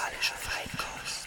musikalische Feinkost.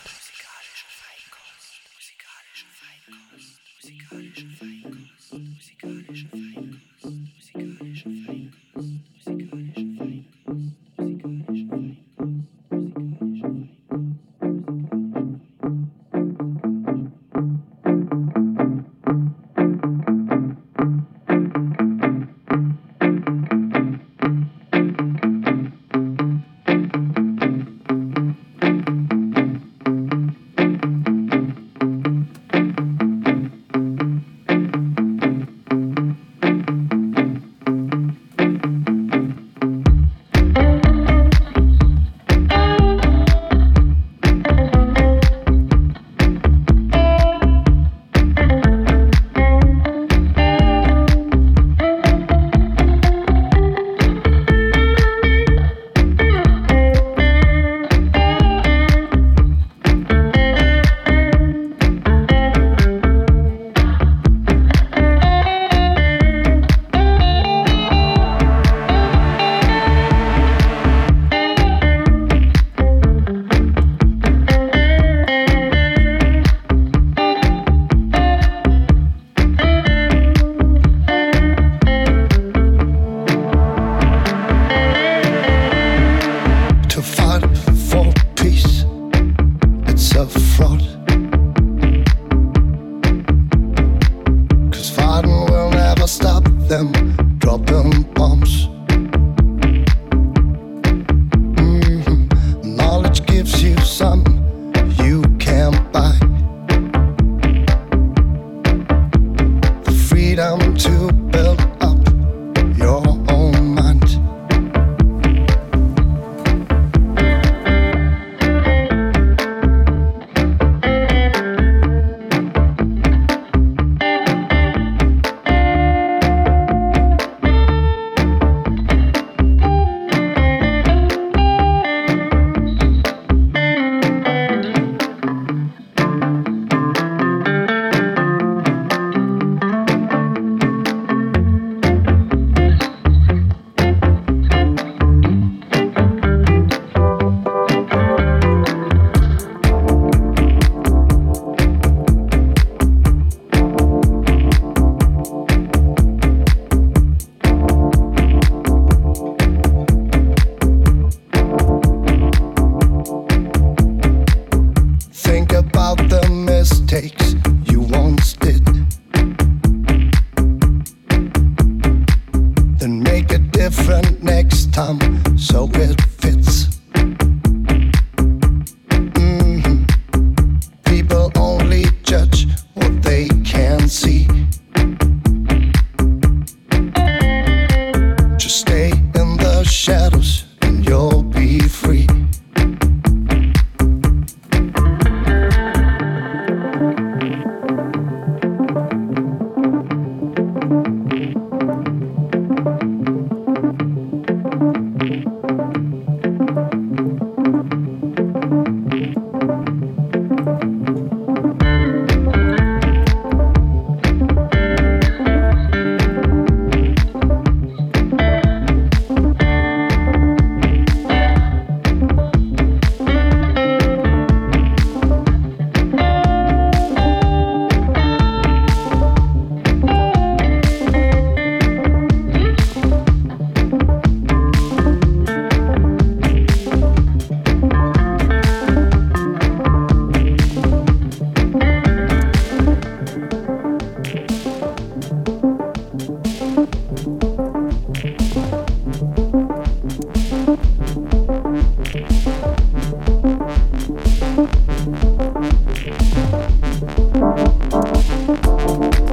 Música